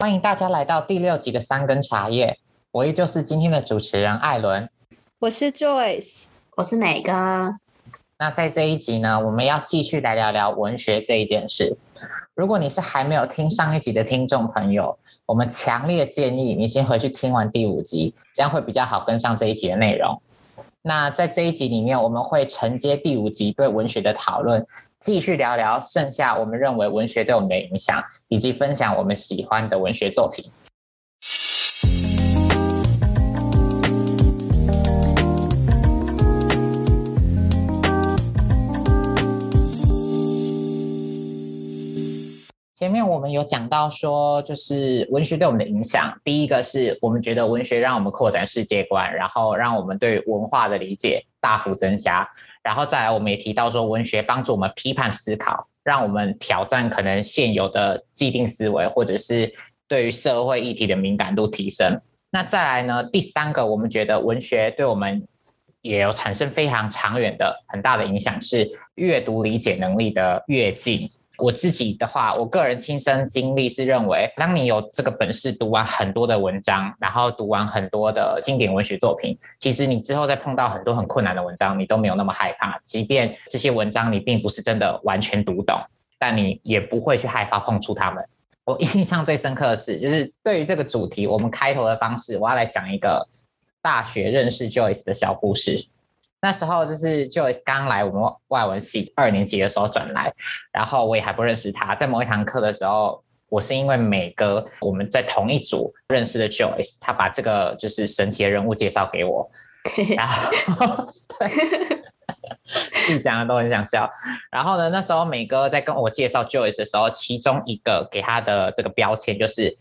欢迎大家来到第六集的三根茶叶，我依旧是今天的主持人艾伦，我是 Joyce，我是美哥。那在这一集呢，我们要继续来聊聊文学这一件事。如果你是还没有听上一集的听众朋友，我们强烈建议你先回去听完第五集，这样会比较好跟上这一集的内容。那在这一集里面，我们会承接第五集对文学的讨论。继续聊聊剩下我们认为文学对我们的影响，以及分享我们喜欢的文学作品。前面我们有讲到说，就是文学对我们的影响。第一个是我们觉得文学让我们扩展世界观，然后让我们对文化的理解大幅增加。然后再来，我们也提到说，文学帮助我们批判思考，让我们挑战可能现有的既定思维，或者是对于社会议题的敏感度提升。那再来呢，第三个，我们觉得文学对我们也有产生非常长远的很大的影响，是阅读理解能力的跃进。我自己的话，我个人亲身经历是认为，当你有这个本事读完很多的文章，然后读完很多的经典文学作品，其实你之后再碰到很多很困难的文章，你都没有那么害怕。即便这些文章你并不是真的完全读懂，但你也不会去害怕碰触它们。我 印象最深刻的是，就是对于这个主题，我们开头的方式，我要来讲一个大学认识 Joyce 的小故事。那时候就是 Joyce 刚来我们外文系二年级的时候转来，然后我也还不认识他。在某一堂课的时候，我是因为美哥我们在同一组认识的 Joyce，他把这个就是神奇的人物介绍给我，然后对，自己讲的都很想笑。然后呢，那时候美哥在跟我介绍 Joyce 的时候，其中一个给他的这个标签就是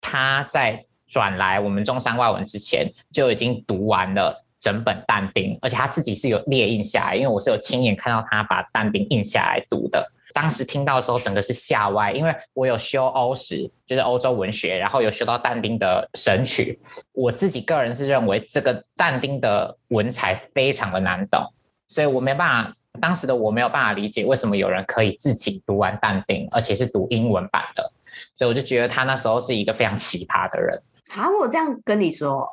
他在转来我们中山外文之前就已经读完了。整本但丁，而且他自己是有列印下来，因为我是有亲眼看到他把但丁印下来读的。当时听到的时候，整个是吓歪，因为我有修欧史，就是欧洲文学，然后有修到但丁的《神曲》。我自己个人是认为这个但丁的文采非常的难懂，所以我没办法，当时的我没有办法理解为什么有人可以自己读完但丁，而且是读英文版的。所以我就觉得他那时候是一个非常奇葩的人。好，我这样跟你说。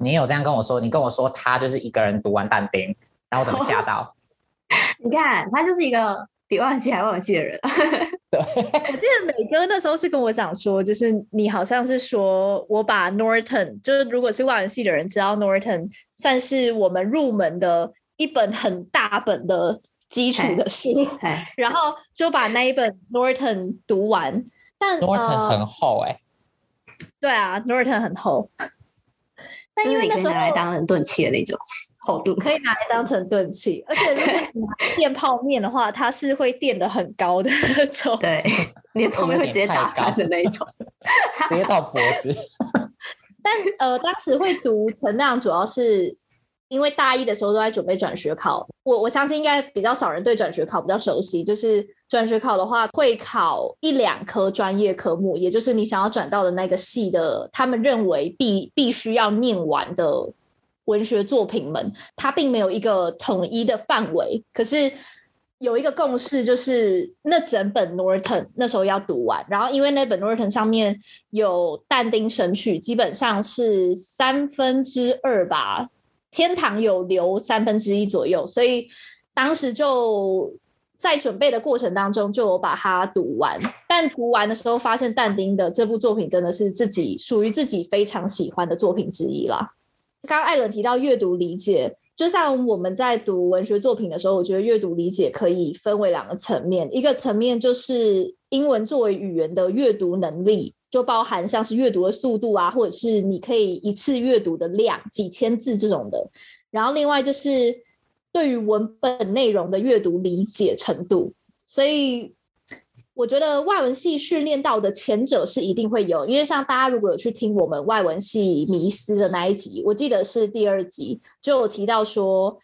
你有这样跟我说？你跟我说他就是一个人读完但丁，然后怎么吓到？你看他就是一个比外文系还外文系的人。对，我记得美哥那时候是跟我讲说，就是你好像是说我把 Norton，就是如果是外文系的人知道 Norton，算是我们入门的一本很大本的基础的书，然后就把那一本 Norton 读完。但 Norton 很厚哎、欸呃。对啊，Norton 很厚。但因为那时候拿来当成钝器的那种厚度，可以拿来当成钝 器，而且如果你垫泡面的话，它是会垫的很高的那种，对，你的泡面会直接打翻的那一种，直接到脖子。但呃，当时会读成那样，主要是因为大一的时候都在准备转学考，我我相信应该比较少人对转学考比较熟悉，就是。转学考的话，会考一两科专业科目，也就是你想要转到的那个系的，他们认为必必须要念完的文学作品们，它并没有一个统一的范围。可是有一个共识，就是那整本 Norton 那时候要读完。然后因为那本 Norton 上面有但丁神曲，基本上是三分之二吧，天堂有留三分之一左右，所以当时就。在准备的过程当中，就有把它读完。但读完的时候，发现但丁的这部作品真的是自己属于自己非常喜欢的作品之一啦。刚刚艾伦提到阅读理解，就像我们在读文学作品的时候，我觉得阅读理解可以分为两个层面。一个层面就是英文作为语言的阅读能力，就包含像是阅读的速度啊，或者是你可以一次阅读的量，几千字这种的。然后另外就是。对于文本内容的阅读理解程度，所以我觉得外文系训练到的前者是一定会有，因为像大家如果有去听我们外文系迷思的那一集，我记得是第二集，就有提到说，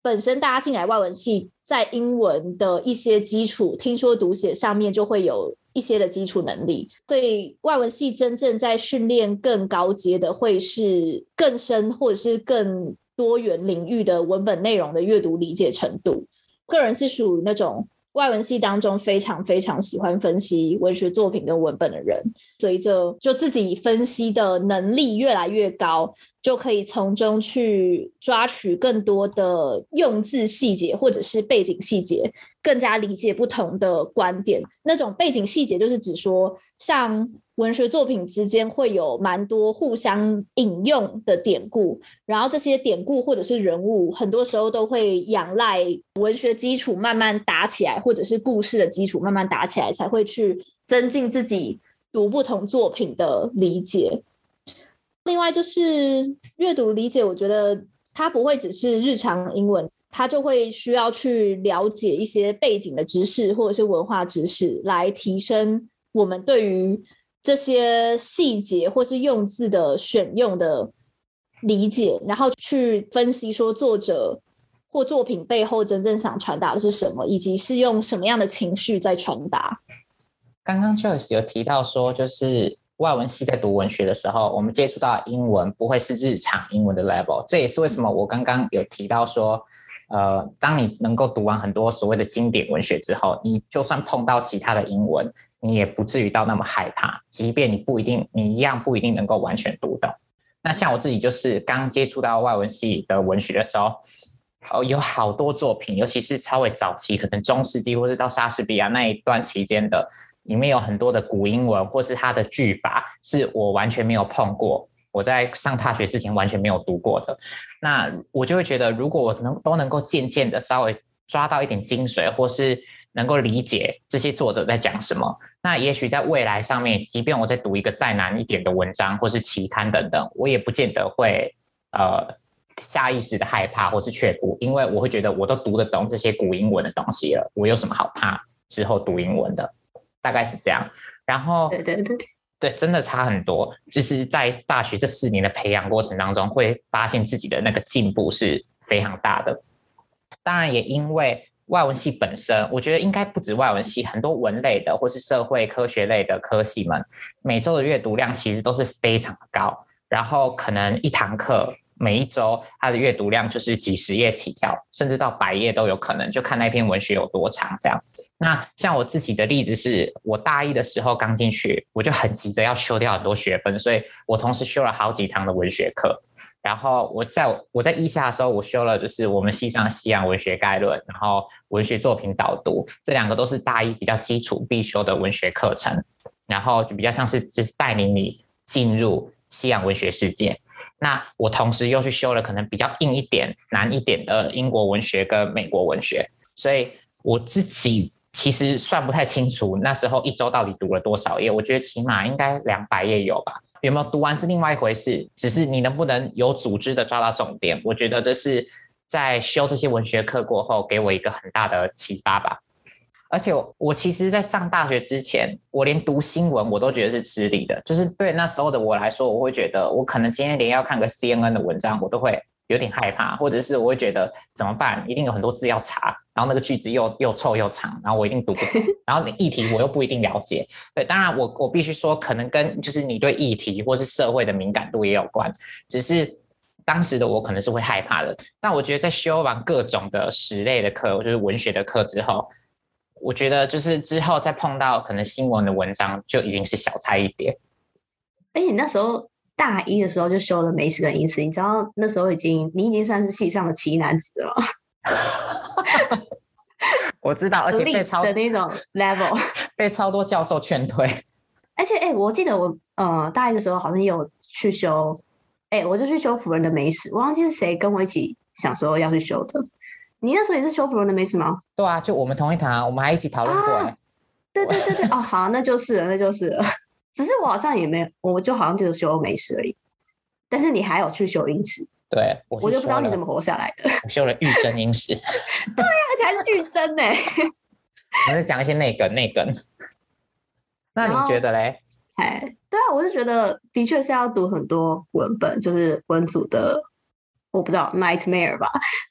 本身大家进来外文系，在英文的一些基础听说读写上面就会有一些的基础能力，所以外文系真正在训练更高阶的，会是更深或者是更。多元领域的文本内容的阅读理解程度，个人是属于那种外文系当中非常非常喜欢分析文学作品跟文本的人，随着就自己分析的能力越来越高，就可以从中去抓取更多的用字细节或者是背景细节，更加理解不同的观点。那种背景细节就是指说，像。文学作品之间会有蛮多互相引用的典故，然后这些典故或者是人物，很多时候都会仰赖文学基础慢慢打起来，或者是故事的基础慢慢打起来，才会去增进自己读不同作品的理解。另外就是阅读理解，我觉得它不会只是日常英文，他就会需要去了解一些背景的知识或者是文化知识，来提升我们对于这些细节或是用字的选用的理解，然后去分析说作者或作品背后真正想传达的是什么，以及是用什么样的情绪在传达。刚刚 Joyce 有提到说，就是外文系在读文学的时候，我们接触到英文不会是日常英文的 level，这也是为什么我刚刚有提到说，呃，当你能够读完很多所谓的经典文学之后，你就算碰到其他的英文。你也不至于到那么害怕，即便你不一定，你一样不一定能够完全读懂。那像我自己就是刚接触到外文系的文学的时候，哦，有好多作品，尤其是稍微早期，可能中世纪或是到莎士比亚那一段期间的，里面有很多的古英文或是它的句法，是我完全没有碰过，我在上大学之前完全没有读过的。那我就会觉得，如果我能都能够渐渐的稍微抓到一点精髓，或是能够理解这些作者在讲什么，那也许在未来上面，即便我在读一个再难一点的文章或是期刊等等，我也不见得会呃下意识的害怕或是却步，因为我会觉得我都读得懂这些古英文的东西了，我有什么好怕之后读英文的？大概是这样。然后对对对，对，真的差很多，就是在大学这四年的培养过程当中，会发现自己的那个进步是非常大的。当然也因为。外文系本身，我觉得应该不止外文系，很多文类的或是社会科学类的科系们，每周的阅读量其实都是非常的高。然后可能一堂课每一周它的阅读量就是几十页起跳，甚至到百页都有可能，就看那篇文学有多长这样。那像我自己的例子是，我大一的时候刚进去，我就很急着要修掉很多学分，所以我同时修了好几堂的文学课。然后我在我在一下的时候，我修了就是我们西上西洋文学概论，然后文学作品导读，这两个都是大一比较基础必修的文学课程，然后就比较像是就是带领你进入西洋文学世界。那我同时又去修了可能比较硬一点、难一点的英国文学跟美国文学，所以我自己其实算不太清楚那时候一周到底读了多少页，我觉得起码应该两百页有吧。有没有读完是另外一回事，只是你能不能有组织的抓到重点，我觉得这是在修这些文学课过后给我一个很大的启发吧。而且我其实，在上大学之前，我连读新闻我都觉得是吃力的，就是对那时候的我来说，我会觉得我可能今天连要看个 CNN 的文章，我都会。有点害怕，或者是我会觉得怎么办？一定有很多字要查，然后那个句子又又臭又长，然后我一定读不懂，然后议题我又不一定了解。对，当然我我必须说，可能跟就是你对议题或是社会的敏感度也有关。只是当时的我可能是会害怕的。但我觉得在修完各种的史类的课，就是文学的课之后，我觉得就是之后再碰到可能新闻的文章，就已经是小菜一碟。而且那时候。大一的时候就修了美史跟英史，你知道那时候已经你已经算是系上的奇男子了。我知道，而且被超的那种 level，被超多教授劝退。而且哎、欸，我记得我呃大一的时候好像有去修，哎、欸，我就去修辅仁的美史，我忘记是谁跟我一起想说要去修的。你那时候也是修辅仁的美史吗？对啊，就我们同一堂，我们还一起讨论过、欸啊。对对对对，哦好，那就是了，那就是了。只是我好像也没有，我就好像就是修美食而已。但是你还有去修英史，对，我，我就不知道你怎么活下来的。我修了玉珍英史，对呀、啊，而且还是玉珍呢。我在讲一些内梗，内梗。那你觉得嘞？哎，对啊，我是觉得的确是要读很多文本，就是文组的，我不知道 nightmare 吧。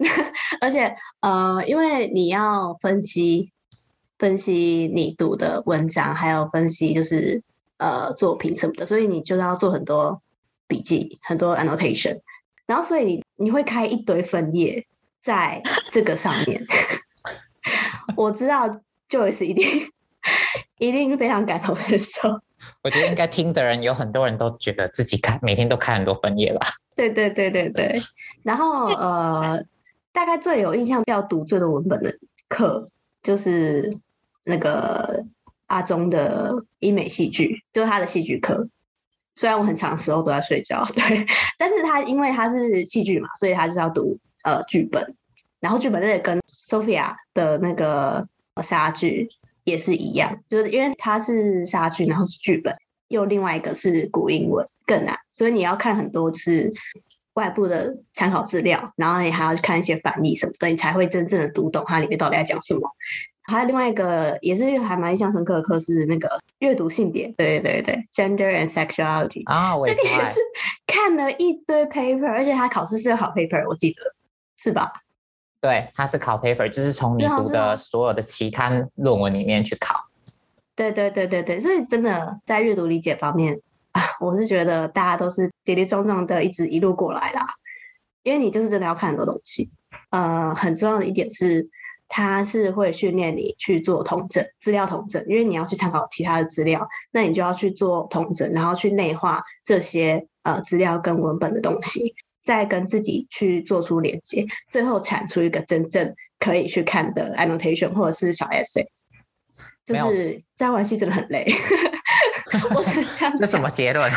而且呃，因为你要分析分析你读的文章，还有分析就是。呃，作品什么的，所以你就要做很多笔记，很多 annotation，然后所以你你会开一堆分页在这个上面。我知道 Joyce 一定 一定非常感同身受。我觉得应该听的人有很多人都觉得自己看每天都看很多分页吧。对对对对对。然后呃，大概最有印象要读最多文本的课就是那个阿中的英美戏剧，就是他的戏剧课。虽然我很长时候都在睡觉，对，但是他因为他是戏剧嘛，所以他就是要读呃剧本，然后剧本也跟 Sophia 的那个莎剧也是一样，就是因为它是莎剧，然后是剧本，又另外一个是古英文更难，所以你要看很多次外部的参考资料，然后你还要看一些翻译什么的，你才会真正的读懂它里面到底在讲什么。还有另外一个也是还蛮印象深刻的课是那个阅读性别，对对对，gender and sexuality 啊，我也这个也是看了一堆 paper，而且他考试是要考 paper，我记得是吧？对，它是考 paper，就是从你读的所有的期刊论文里面去考。对对对对对，所以真的在阅读理解方面啊，我是觉得大家都是跌跌撞撞的一直一路过来啦，因为你就是真的要看很多东西。呃，很重要的一点是。它是会训练你去做统整资料统整，因为你要去参考其他的资料，那你就要去做统整，然后去内化这些呃资料跟文本的东西，再跟自己去做出连接，最后产出一个真正可以去看的 annotation 或者是小 essay。就是在玩戏真的很累。我这样这什么结论？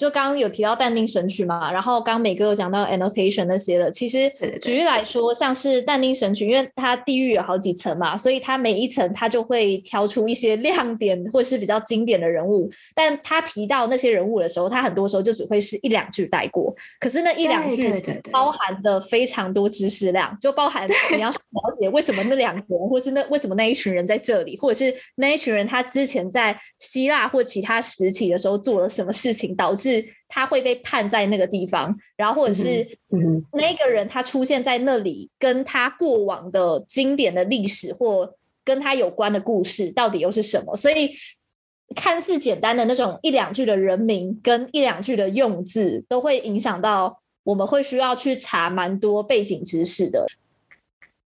就刚刚有提到但丁神曲嘛，然后刚刚美哥有讲到 annotation 那些的，其实举例来说，像是但丁神曲，因为它地狱有好几层嘛，所以它每一层它就会挑出一些亮点或是比较经典的人物，但他提到那些人物的时候，他很多时候就只会是一两句带过，可是那一两句包含的非常多知识量，就包含你要了解为什么那两个人，或是那为什么那一群人在这里，或者是那一群人他之前在希腊或其他时期的时候做了什么事情导致。是他会被判在那个地方，然后或者是那个人他出现在那里，跟他过往的经典的历史或跟他有关的故事到底又是什么？所以看似简单的那种一两句的人名跟一两句的用字，都会影响到我们会需要去查蛮多背景知识的。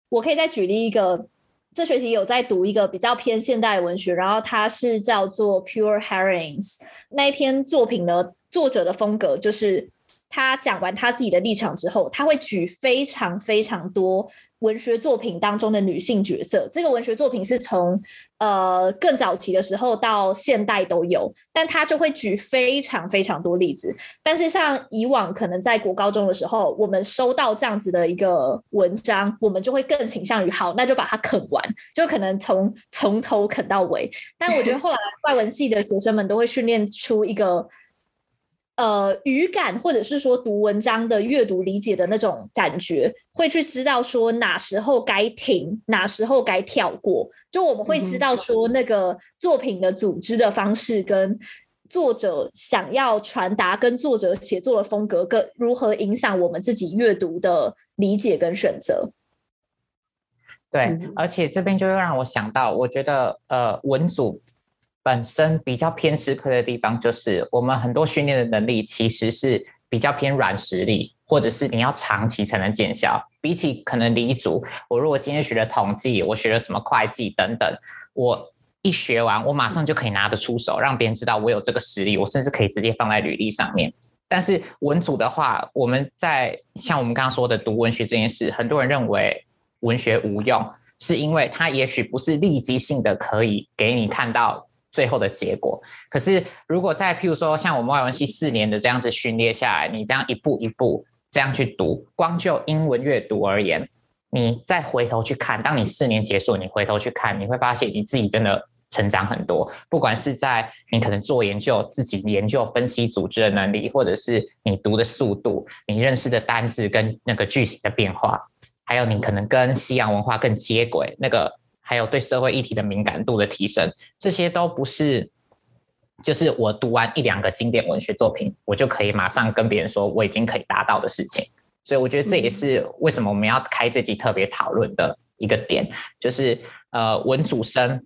我可以再举例一个，这学期有在读一个比较偏现代文学，然后它是叫做 Pure Herrings 那一篇作品呢。作者的风格就是，他讲完他自己的立场之后，他会举非常非常多文学作品当中的女性角色。这个文学作品是从呃更早期的时候到现代都有，但他就会举非常非常多例子。但是像以往可能在国高中的时候，我们收到这样子的一个文章，我们就会更倾向于好，那就把它啃完，就可能从从头啃到尾。但我觉得后来外文系的学生们都会训练出一个。呃，语感或者是说读文章的阅读理解的那种感觉，会去知道说哪时候该停，哪时候该跳过。就我们会知道说那个作品的组织的方式，跟作者想要传达，跟作者写作的风格，跟如何影响我们自己阅读的理解跟选择。对，而且这边就会让我想到，我觉得呃，文组。本身比较偏吃亏的地方，就是我们很多训练的能力其实是比较偏软实力，或者是你要长期才能见效。比起可能理组，我如果今天学了统计，我学了什么会计等等，我一学完，我马上就可以拿得出手，让别人知道我有这个实力，我甚至可以直接放在履历上面。但是文组的话，我们在像我们刚刚说的读文学这件事，很多人认为文学无用，是因为它也许不是立即性的可以给你看到。最后的结果，可是如果在譬如说像我们外文系四年的这样子训练下来，你这样一步一步这样去读，光就英文阅读而言，你再回头去看，当你四年结束，你回头去看，你会发现你自己真的成长很多。不管是在你可能做研究、自己研究、分析、组织的能力，或者是你读的速度、你认识的单字跟那个句型的变化，还有你可能跟西洋文化更接轨那个。还有对社会议题的敏感度的提升，这些都不是，就是我读完一两个经典文学作品，我就可以马上跟别人说我已经可以达到的事情。所以我觉得这也是为什么我们要开这集特别讨论的一个点，就是呃，文主生，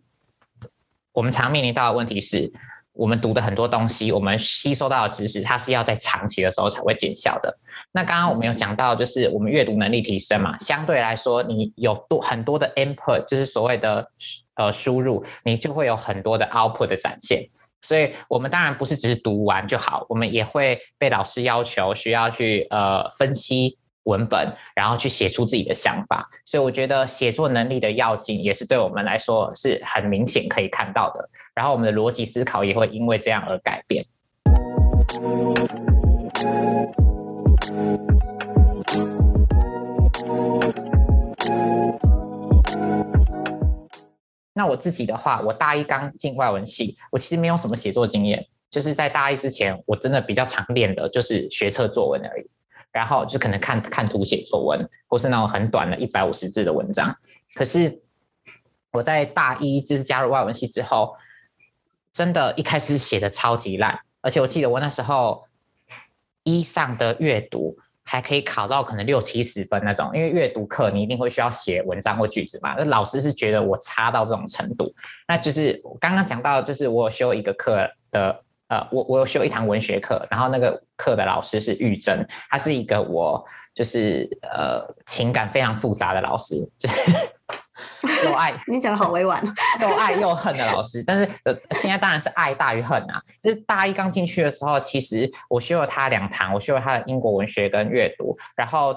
我们常面临到的问题是，我们读的很多东西，我们吸收到的知识，它是要在长期的时候才会见效的。那刚刚我们有讲到，就是我们阅读能力提升嘛，相对来说，你有多很多的 input，就是所谓的呃输入，你就会有很多的 output 的展现。所以，我们当然不是只是读完就好，我们也会被老师要求需要去呃分析文本，然后去写出自己的想法。所以，我觉得写作能力的要紧也是对我们来说是很明显可以看到的。然后，我们的逻辑思考也会因为这样而改变。那我自己的话，我大一刚进外文系，我其实没有什么写作经验，就是在大一之前，我真的比较常练的就是学测作文而已，然后就可能看看图写作文，或是那种很短的一百五十字的文章。可是我在大一就是加入外文系之后，真的一开始写的超级烂，而且我记得我那时候一上的阅读。还可以考到可能六七十分那种，因为阅读课你一定会需要写文章或句子嘛。那老师是觉得我差到这种程度，那就是我刚刚讲到，就是我有修一个课的，呃，我我有修一堂文学课，然后那个课的老师是玉珍，他是一个我就是呃情感非常复杂的老师，就是。又爱 你讲的好委婉，又爱又恨的老师，但是呃，现在当然是爱大于恨啊。就是大一刚进去的时候，其实我修了他两堂，我修了他的英国文学跟阅读，然后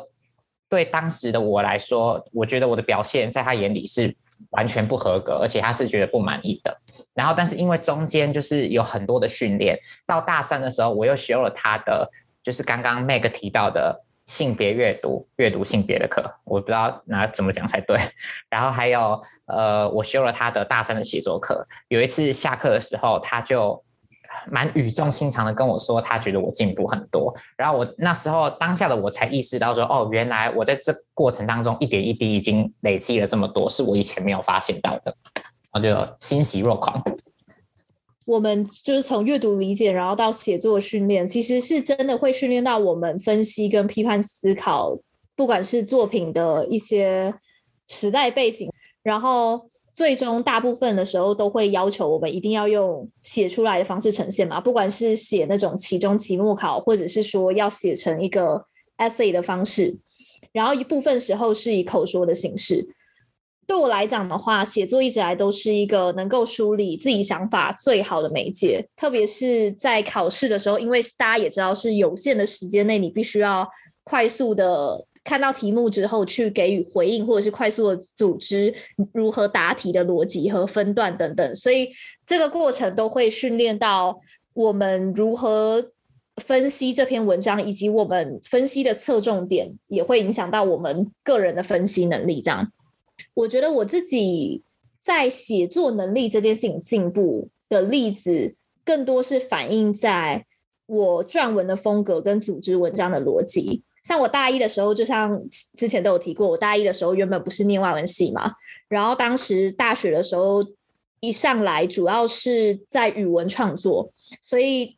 对当时的我来说，我觉得我的表现在他眼里是完全不合格，而且他是觉得不满意的。然后，但是因为中间就是有很多的训练，到大三的时候，我又修了他的，就是刚刚 Meg 提到的。性别阅读，阅读性别的课，我不知道那怎么讲才对。然后还有，呃，我修了他的大三的写作课。有一次下课的时候，他就蛮语重心长的跟我说，他觉得我进步很多。然后我那时候当下的我才意识到说，哦，原来我在这过程当中一点一滴已经累积了这么多，是我以前没有发现到的。我就欣喜若狂。我们就是从阅读理解，然后到写作训练，其实是真的会训练到我们分析跟批判思考，不管是作品的一些时代背景，然后最终大部分的时候都会要求我们一定要用写出来的方式呈现嘛，不管是写那种期中、期末考，或者是说要写成一个 essay 的方式，然后一部分时候是以口说的形式。对我来讲的话，写作一直来都是一个能够梳理自己想法最好的媒介。特别是在考试的时候，因为大家也知道是有限的时间内，你必须要快速的看到题目之后去给予回应，或者是快速的组织如何答题的逻辑和分段等等。所以这个过程都会训练到我们如何分析这篇文章，以及我们分析的侧重点也会影响到我们个人的分析能力。这样。我觉得我自己在写作能力这件事情进步的例子，更多是反映在我撰文的风格跟组织文章的逻辑。像我大一的时候，就像之前都有提过，我大一的时候原本不是念外文系嘛，然后当时大学的时候一上来主要是在语文创作，所以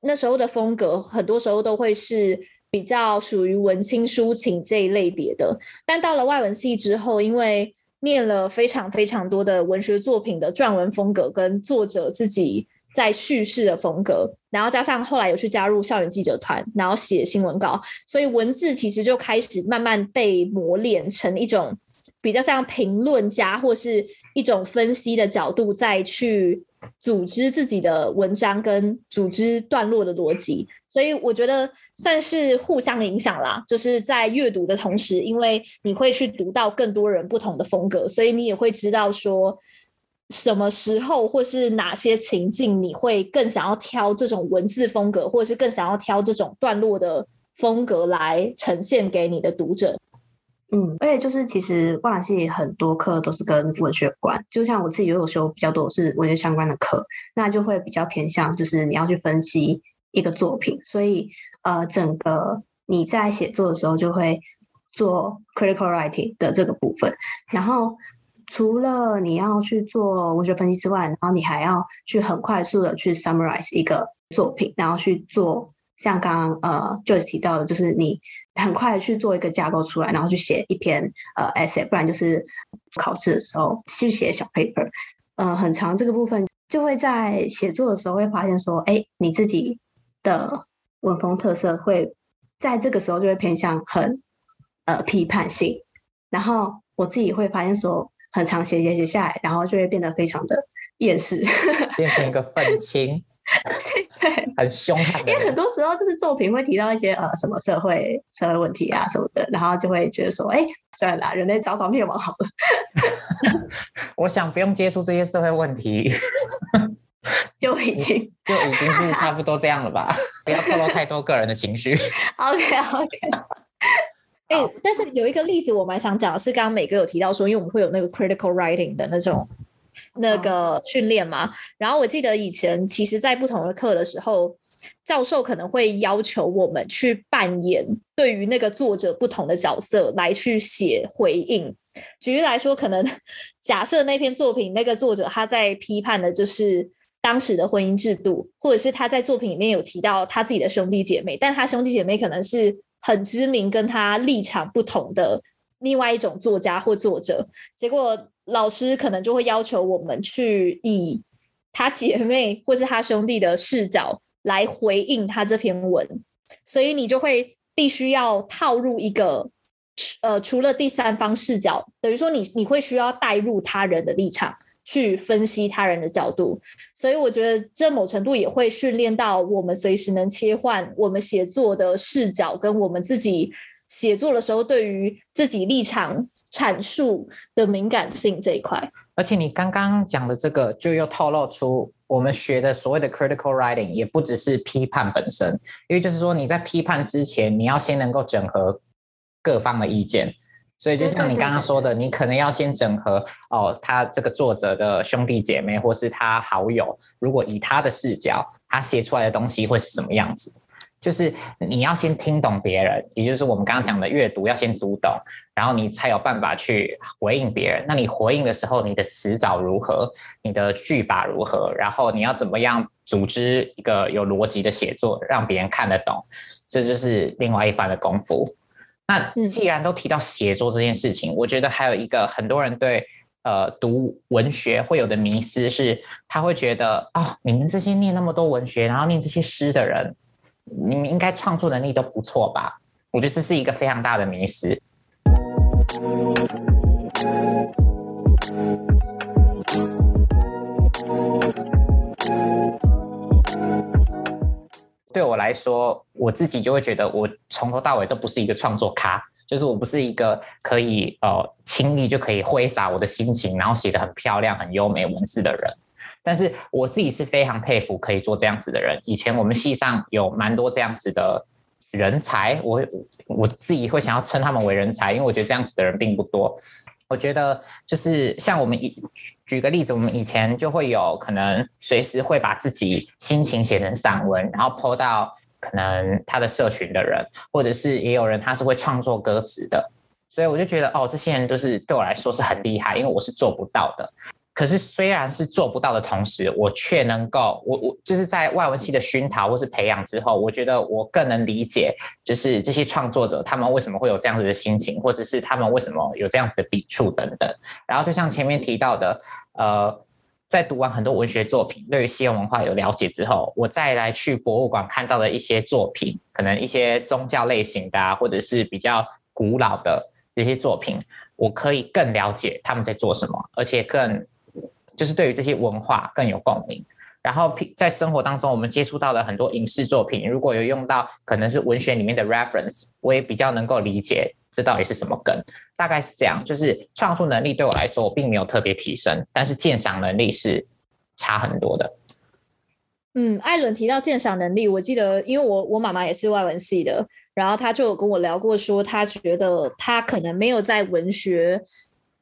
那时候的风格很多时候都会是。比较属于文青抒情这一类别的，但到了外文系之后，因为念了非常非常多的文学作品的撰文风格跟作者自己在叙事的风格，然后加上后来有去加入校园记者团，然后写新闻稿，所以文字其实就开始慢慢被磨练成一种比较像评论家或是一种分析的角度再去组织自己的文章跟组织段落的逻辑。所以我觉得算是互相影响啦，就是在阅读的同时，因为你会去读到更多人不同的风格，所以你也会知道说什么时候或是哪些情境你会更想要挑这种文字风格，或者是更想要挑这种段落的风格来呈现给你的读者。嗯，而且就是其实外文系很多课都是跟文学有关，就像我自己也有修比较多是文学相关的课，那就会比较偏向就是你要去分析。一个作品，所以呃，整个你在写作的时候就会做 critical writing 的这个部分。然后除了你要去做文学分析之外，然后你还要去很快速的去 summarize 一个作品，然后去做像刚刚呃 Joyce 提到的，就是你很快的去做一个架构出来，然后去写一篇呃 essay，不然就是考试的时候去写小 paper，呃，很长这个部分。就会在写作的时候会发现说，哎，你自己的文风特色会在这个时候就会偏向很呃批判性，然后我自己会发现说，很长写写写下来，然后就会变得非常的厌世，变成一个愤青。对，很凶悍。因为很多时候就是作品会提到一些呃什么社会社会问题啊什么的，然后就会觉得说，哎，算了啦，人类早早灭亡好了。我想不用接触这些社会问题，就已经就已经是差不多这样了吧？不要透露太多个人的情绪。OK OK。哎，但是有一个例子我蛮想讲的是，刚刚美哥有提到说，因为我们会有那个 critical writing 的那种。那个训练嘛，然后我记得以前其实，在不同的课的时候，教授可能会要求我们去扮演对于那个作者不同的角色来去写回应。举例来说，可能假设那篇作品那个作者他在批判的就是当时的婚姻制度，或者是他在作品里面有提到他自己的兄弟姐妹，但他兄弟姐妹可能是很知名跟他立场不同的另外一种作家或作者，结果。老师可能就会要求我们去以他姐妹或是他兄弟的视角来回应他这篇文，所以你就会必须要套入一个呃，除了第三方视角，等于说你你会需要带入他人的立场去分析他人的角度，所以我觉得这某程度也会训练到我们随时能切换我们写作的视角跟我们自己。写作的时候，对于自己立场阐述的敏感性这一块，而且你刚刚讲的这个，就又透露出我们学的所谓的 critical writing，也不只是批判本身，因为就是说你在批判之前，你要先能够整合各方的意见，所以就像你刚刚说的，你可能要先整合哦，他这个作者的兄弟姐妹或是他好友，如果以他的视角，他写出来的东西会是什么样子？就是你要先听懂别人，也就是我们刚刚讲的阅读要先读懂，然后你才有办法去回应别人。那你回应的时候，你的词藻如何，你的句法如何，然后你要怎么样组织一个有逻辑的写作，让别人看得懂，这就是另外一番的功夫。那既然都提到写作这件事情，我觉得还有一个很多人对呃读文学会有的迷思是，他会觉得啊、哦，你们这些念那么多文学，然后念这些诗的人。你们应该创作能力都不错吧？我觉得这是一个非常大的迷思。对我来说，我自己就会觉得我从头到尾都不是一个创作咖，就是我不是一个可以呃轻易就可以挥洒我的心情，然后写得很漂亮、很优美文字的人。但是我自己是非常佩服可以做这样子的人。以前我们系上有蛮多这样子的人才，我我自己会想要称他们为人才，因为我觉得这样子的人并不多。我觉得就是像我们以举个例子，我们以前就会有可能随时会把自己心情写成散文，然后 po 到可能他的社群的人，或者是也有人他是会创作歌词的。所以我就觉得哦，这些人都是对我来说是很厉害，因为我是做不到的。可是，虽然是做不到的同时，我却能够，我我就是在外文系的熏陶或是培养之后，我觉得我更能理解，就是这些创作者他们为什么会有这样子的心情，或者是他们为什么有这样子的笔触等等。然后，就像前面提到的，呃，在读完很多文学作品，对于西洋文化有了解之后，我再来去博物馆看到的一些作品，可能一些宗教类型的啊，或者是比较古老的这些作品，我可以更了解他们在做什么，而且更。就是对于这些文化更有共鸣，然后在生活当中我们接触到的很多影视作品，如果有用到可能是文学里面的 reference，我也比较能够理解这到底是什么梗，大概是这样。就是创作能力对我来说，我并没有特别提升，但是鉴赏能力是差很多的。嗯，艾伦提到鉴赏能力，我记得因为我我妈妈也是外文系的，然后她就有跟我聊过，说她觉得她可能没有在文学。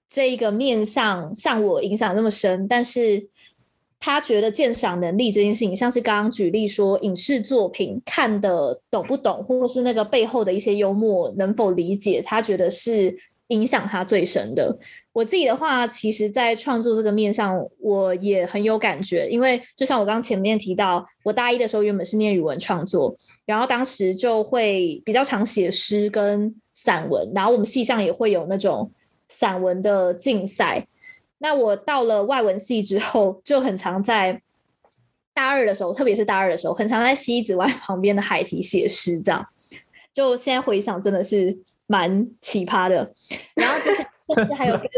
这一个面上像我影响那么深，但是他觉得鉴赏能力这件事情，像是刚刚举例说影视作品看得懂不懂，或是那个背后的一些幽默能否理解，他觉得是影响他最深的。我自己的话，其实在创作这个面上，我也很有感觉，因为就像我刚刚前面提到，我大一的时候原本是念语文创作，然后当时就会比较常写诗跟散文，然后我们系上也会有那种。散文的竞赛，那我到了外文系之后，就很常在大二的时候，特别是大二的时候，很常在西子湾 旁边的海堤写诗，这样。就现在回想，真的是蛮奇葩的。然后之前甚至还有跟，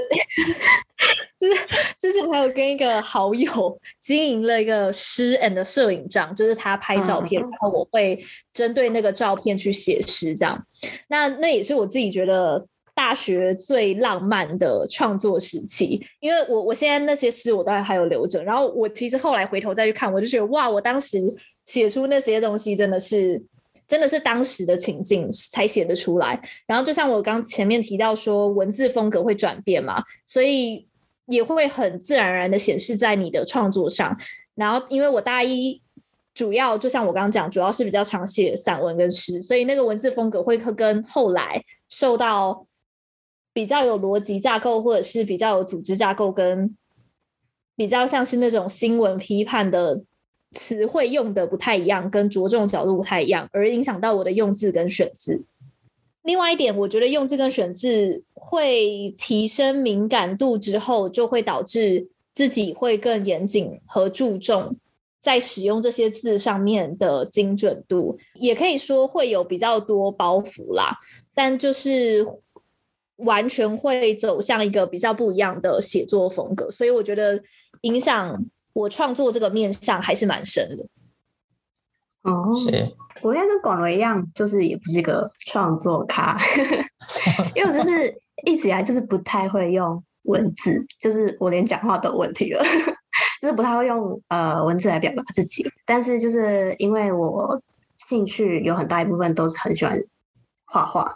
就是之前还有跟一个好友经营了一个诗 and 摄影帐，就是他拍照片，然后我会针对那个照片去写诗，这样。那那也是我自己觉得。大学最浪漫的创作时期，因为我我现在那些诗我都还有留着，然后我其实后来回头再去看，我就觉得哇，我当时写出那些东西真的是真的是当时的情境才写得出来。然后就像我刚前面提到说，文字风格会转变嘛，所以也会很自然而然的显示在你的创作上。然后因为我大一主要就像我刚刚讲，主要是比较常写散文跟诗，所以那个文字风格会跟后来受到。比较有逻辑架构，或者是比较有组织架构，跟比较像是那种新闻批判的词汇用的不太一样，跟着重角度不太一样，而影响到我的用字跟选字。另外一点，我觉得用字跟选字会提升敏感度之后，就会导致自己会更严谨和注重在使用这些字上面的精准度，也可以说会有比较多包袱啦。但就是。完全会走向一个比较不一样的写作风格，所以我觉得影响我创作这个面向还是蛮深的。哦，是我应该跟广伦一样，就是也不是一个创作咖，因为我就是一直以来就是不太会用文字，就是我连讲话都有问题了，就是不太会用呃文字来表达自己。但是就是因为我兴趣有很大一部分都是很喜欢画画。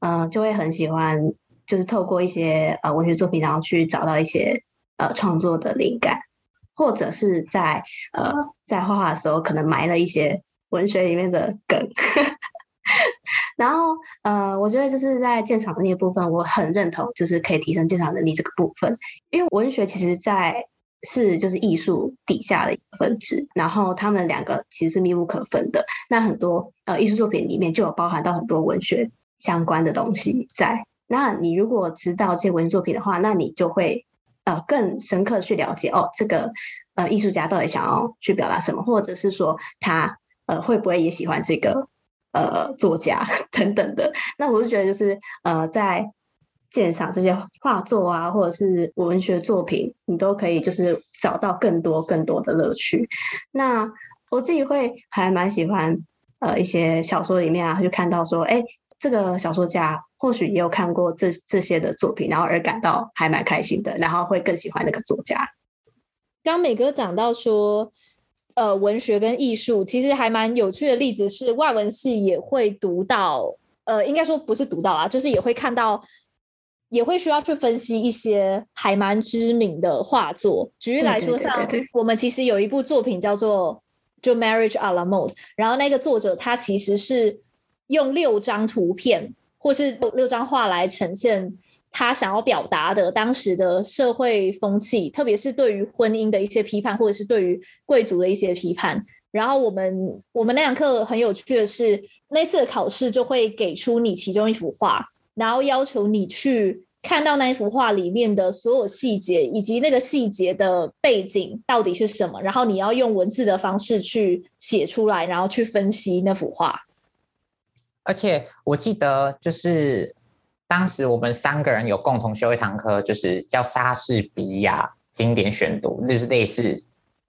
嗯、就会很喜欢，就是透过一些呃文学作品，然后去找到一些呃创作的灵感，或者是在呃在画画的时候，可能埋了一些文学里面的梗。然后呃，我觉得就是在鉴赏能力的部分，我很认同，就是可以提升鉴赏能力这个部分，因为文学其实在是就是艺术底下的一个分支，然后他们两个其实是密不可分的。那很多呃艺术作品里面就有包含到很多文学。相关的东西在，那你如果知道这些文学作品的话，那你就会呃更深刻去了解哦，这个呃艺术家到底想要去表达什么，或者是说他呃会不会也喜欢这个呃作家 等等的。那我是觉得就是呃在鉴赏这些画作啊，或者是文学作品，你都可以就是找到更多更多的乐趣。那我自己会还蛮喜欢呃一些小说里面啊，就看到说哎。诶这个小说家或许也有看过这这些的作品，然后而感到还蛮开心的，然后会更喜欢那个作家。刚美哥讲到说，呃，文学跟艺术其实还蛮有趣的例子是，外文系也会读到，呃，应该说不是读到啊，就是也会看到，也会需要去分析一些还蛮知名的画作。举例来说，像我们其实有一部作品叫做就《Marriage a la Mode》，然后那个作者他其实是。用六张图片或是六张画来呈现他想要表达的当时的社会风气，特别是对于婚姻的一些批判，或者是对于贵族的一些批判。然后我们我们那堂课很有趣的是，那次的考试就会给出你其中一幅画，然后要求你去看到那一幅画里面的所有细节，以及那个细节的背景到底是什么，然后你要用文字的方式去写出来，然后去分析那幅画。而且我记得，就是当时我们三个人有共同修一堂课，就是叫莎士比亚经典选读，就是类似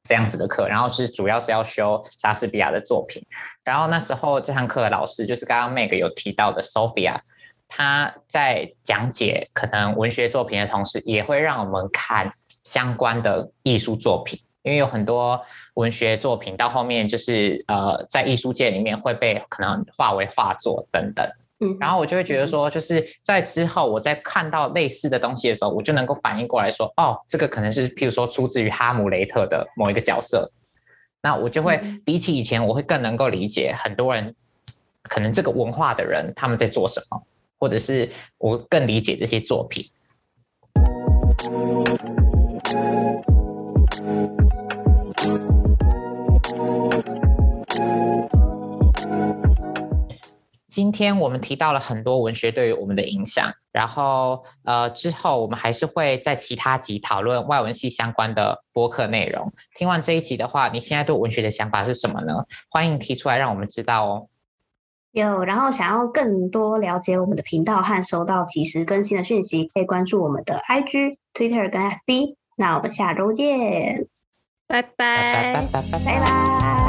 这样子的课。然后是主要是要修莎士比亚的作品。然后那时候这堂课的老师就是刚刚 Meg 有提到的 Sophia，他在讲解可能文学作品的同时，也会让我们看相关的艺术作品。因为有很多文学作品到后面就是呃，在艺术界里面会被可能化为画作等等，嗯，然后我就会觉得说，就是在之后我在看到类似的东西的时候，我就能够反应过来说，哦，这个可能是譬如说出自于哈姆雷特的某一个角色，那我就会比起以前，我会更能够理解很多人可能这个文化的人他们在做什么，或者是我更理解这些作品。今天我们提到了很多文学对于我们的影响，然后呃之后我们还是会在其他集讨论外文系相关的播客内容。听完这一集的话，你现在对文学的想法是什么呢？欢迎提出来让我们知道哦。有，然后想要更多了解我们的频道和收到及时更新的讯息，可以关注我们的 IG、Twitter 跟 FB。那我们下周见，拜拜，拜拜，拜拜，拜拜。